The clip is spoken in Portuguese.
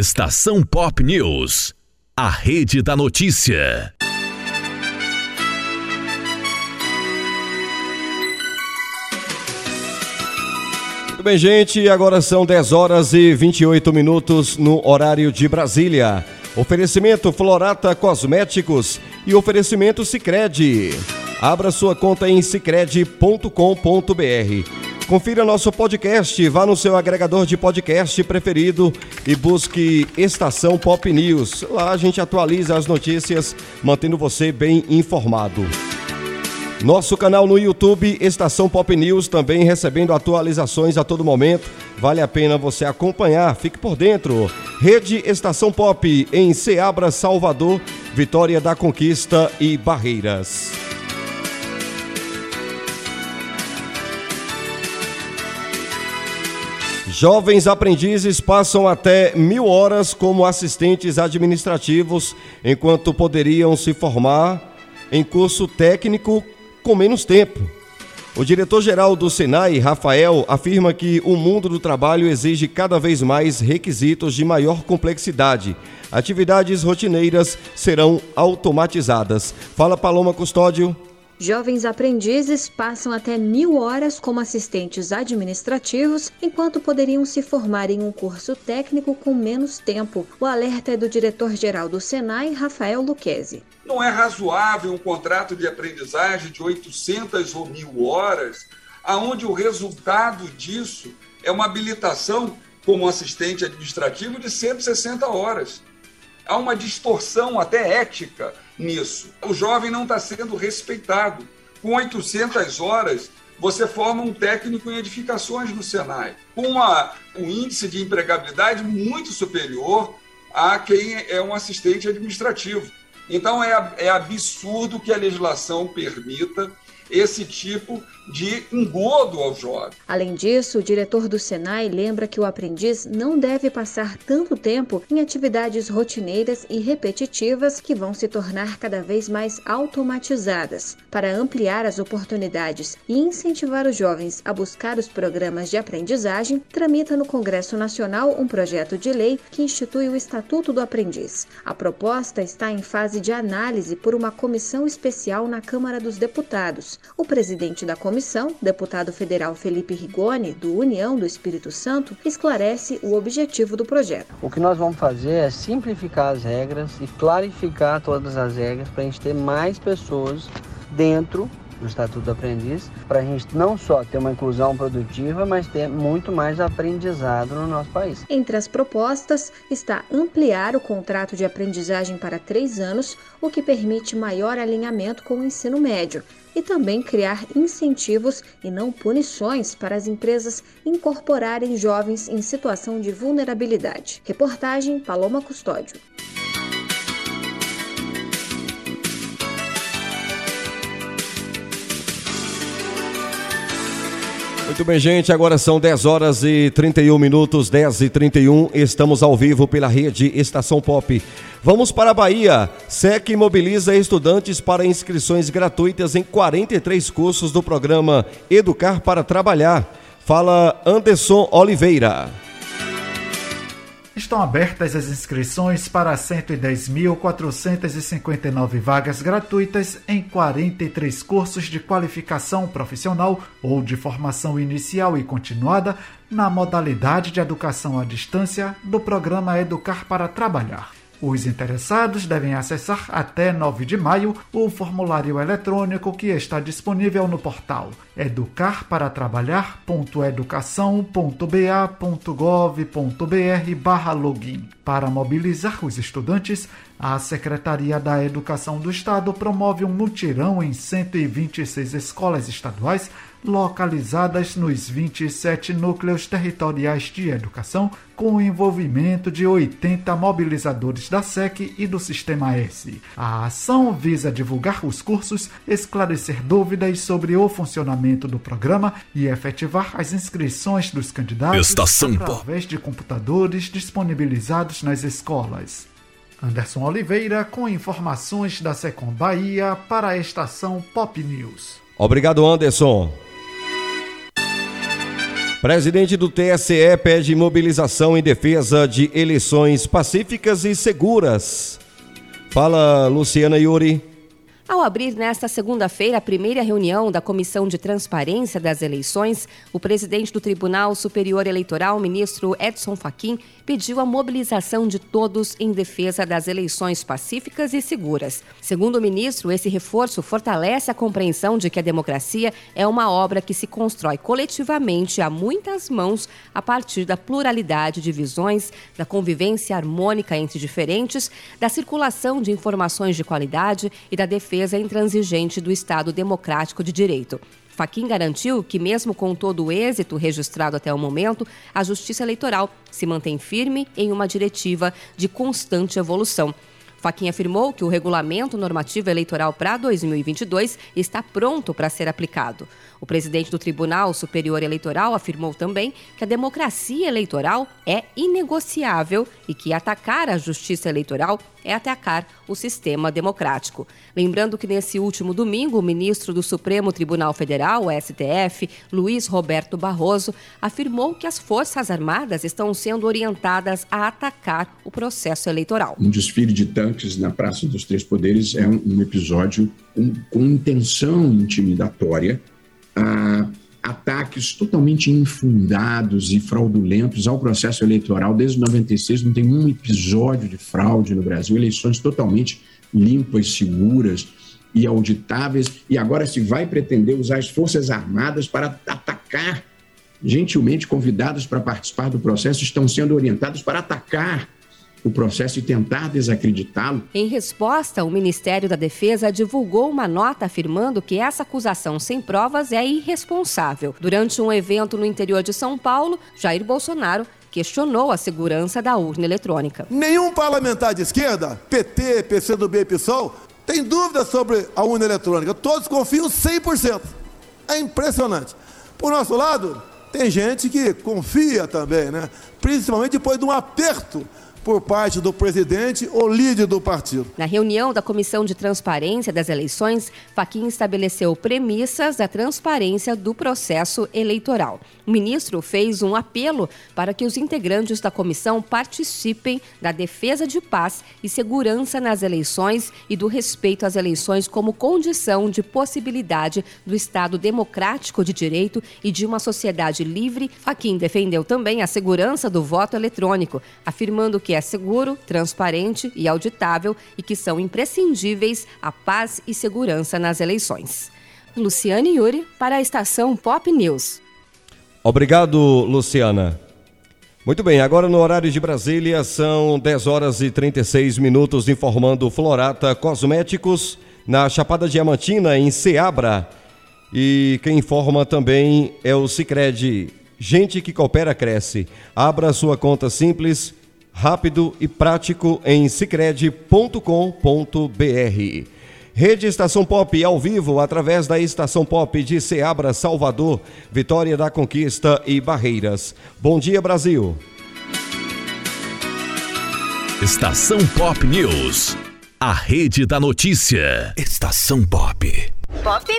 Estação Pop News, a rede da notícia. Muito bem, gente, agora são 10 horas e 28 minutos no horário de Brasília. Oferecimento Florata Cosméticos e oferecimento Sicredi. Abra sua conta em sicredi.com.br. Confira nosso podcast, vá no seu agregador de podcast preferido e busque Estação Pop News. Lá a gente atualiza as notícias, mantendo você bem informado. Nosso canal no YouTube, Estação Pop News, também recebendo atualizações a todo momento. Vale a pena você acompanhar, fique por dentro. Rede Estação Pop em Ceabra, Salvador, Vitória da Conquista e Barreiras. Jovens aprendizes passam até mil horas como assistentes administrativos, enquanto poderiam se formar em curso técnico com menos tempo. O diretor-geral do Senai, Rafael, afirma que o mundo do trabalho exige cada vez mais requisitos de maior complexidade. Atividades rotineiras serão automatizadas. Fala, Paloma Custódio. Jovens aprendizes passam até mil horas como assistentes administrativos, enquanto poderiam se formar em um curso técnico com menos tempo. O alerta é do diretor-geral do Senai, Rafael Luquezzi. Não é razoável um contrato de aprendizagem de 800 ou mil horas, aonde o resultado disso é uma habilitação como assistente administrativo de 160 horas. Há uma distorção até ética nisso. O jovem não está sendo respeitado. Com 800 horas, você forma um técnico em edificações no Senai, com uma, um índice de empregabilidade muito superior a quem é um assistente administrativo. Então, é, é absurdo que a legislação permita esse tipo de engodo ao jovem. Além disso, o diretor do Senai lembra que o aprendiz não deve passar tanto tempo em atividades rotineiras e repetitivas que vão se tornar cada vez mais automatizadas. Para ampliar as oportunidades e incentivar os jovens a buscar os programas de aprendizagem, tramita no Congresso Nacional um projeto de lei que institui o Estatuto do Aprendiz. A proposta está em fase de análise por uma comissão especial na Câmara dos Deputados. O presidente da comissão, deputado federal Felipe Rigoni, do União do Espírito Santo, esclarece o objetivo do projeto. O que nós vamos fazer é simplificar as regras e clarificar todas as regras para a gente ter mais pessoas dentro do Estatuto do Aprendiz, para a gente não só ter uma inclusão produtiva, mas ter muito mais aprendizado no nosso país. Entre as propostas está ampliar o contrato de aprendizagem para três anos, o que permite maior alinhamento com o ensino médio, e também criar incentivos e não punições para as empresas incorporarem jovens em situação de vulnerabilidade. Reportagem Paloma Custódio. Muito bem, gente. Agora são 10 horas e 31 minutos, 10 e 31. Estamos ao vivo pela rede Estação Pop. Vamos para a Bahia. SEC mobiliza estudantes para inscrições gratuitas em 43 cursos do programa Educar para Trabalhar. Fala Anderson Oliveira. Estão abertas as inscrições para 110.459 vagas gratuitas em 43 cursos de qualificação profissional ou de formação inicial e continuada na modalidade de educação à distância do programa Educar para Trabalhar. Os interessados devem acessar até 9 de maio o formulário eletrônico que está disponível no portal educarparatrabalhar.educação.ba.gov.br/login. Para mobilizar os estudantes, a Secretaria da Educação do Estado promove um mutirão em 126 escolas estaduais localizadas nos 27 núcleos territoriais de educação, com o envolvimento de 80 mobilizadores da SEC e do Sistema S. A ação visa divulgar os cursos, esclarecer dúvidas sobre o funcionamento do programa e efetivar as inscrições dos candidatos Estação através de computadores disponibilizados nas escolas. Anderson Oliveira com informações da Secom Bahia para a estação Pop News. Obrigado, Anderson. Presidente do TSE pede mobilização em defesa de eleições pacíficas e seguras. Fala, Luciana Yuri. Ao abrir nesta segunda-feira a primeira reunião da Comissão de Transparência das Eleições, o presidente do Tribunal Superior Eleitoral, ministro Edson Fachin, pediu a mobilização de todos em defesa das eleições pacíficas e seguras. Segundo o ministro, esse reforço fortalece a compreensão de que a democracia é uma obra que se constrói coletivamente a muitas mãos a partir da pluralidade de visões, da convivência harmônica entre diferentes, da circulação de informações de qualidade e da defesa defesa intransigente do Estado Democrático de Direito. Faquim garantiu que, mesmo com todo o êxito registrado até o momento, a Justiça Eleitoral se mantém firme em uma diretiva de constante evolução. Faquim afirmou que o regulamento normativo eleitoral para 2022 está pronto para ser aplicado. O presidente do Tribunal Superior Eleitoral afirmou também que a democracia eleitoral é inegociável e que atacar a justiça eleitoral é atacar o sistema democrático. Lembrando que nesse último domingo, o ministro do Supremo Tribunal Federal, STF, Luiz Roberto Barroso, afirmou que as Forças Armadas estão sendo orientadas a atacar o processo eleitoral. Um desfile de tanques na Praça dos Três Poderes é um, episódio com, com intenção intimidatória ataques totalmente infundados e fraudulentos ao processo eleitoral. Desde 96 não tem um episódio de fraude no Brasil, eleições totalmente limpas, seguras e auditáveis. E agora se vai pretender usar as Forças Armadas para atacar gentilmente convidados para participar do processo estão sendo orientados para atacar o processo e tentar desacreditá-lo. Em resposta, o Ministério da Defesa divulgou uma nota afirmando que essa acusação sem provas é irresponsável. Durante um evento no interior de São Paulo, Jair Bolsonaro questionou a segurança da urna eletrônica. Nenhum parlamentar de esquerda, PT, PCdoB e PSOL, tem dúvida sobre a urna eletrônica. Todos confiam 100%. É impressionante. Por nosso lado, tem gente que confia também, né? Principalmente depois de um aperto por parte do presidente ou líder do partido. Na reunião da Comissão de Transparência das Eleições, Faquim estabeleceu premissas da transparência do processo eleitoral. O ministro fez um apelo para que os integrantes da comissão participem da defesa de paz e segurança nas eleições e do respeito às eleições como condição de possibilidade do Estado democrático de direito e de uma sociedade livre. Faquim defendeu também a segurança do voto eletrônico, afirmando que é seguro, transparente e auditável e que são imprescindíveis à paz e segurança nas eleições. Luciane Yuri para a estação Pop News. Obrigado, Luciana. Muito bem, agora no horário de Brasília são 10 horas e 36 minutos, informando Florata Cosméticos na Chapada Diamantina, em Ceabra. E quem informa também é o Cicred. Gente que coopera cresce. Abra sua conta simples rápido e prático em cicred.com.br. Rede Estação Pop ao vivo através da Estação Pop de Ceabra, Salvador, Vitória da Conquista e Barreiras. Bom dia, Brasil. Estação Pop News. A rede da notícia. Estação Pop. Pop.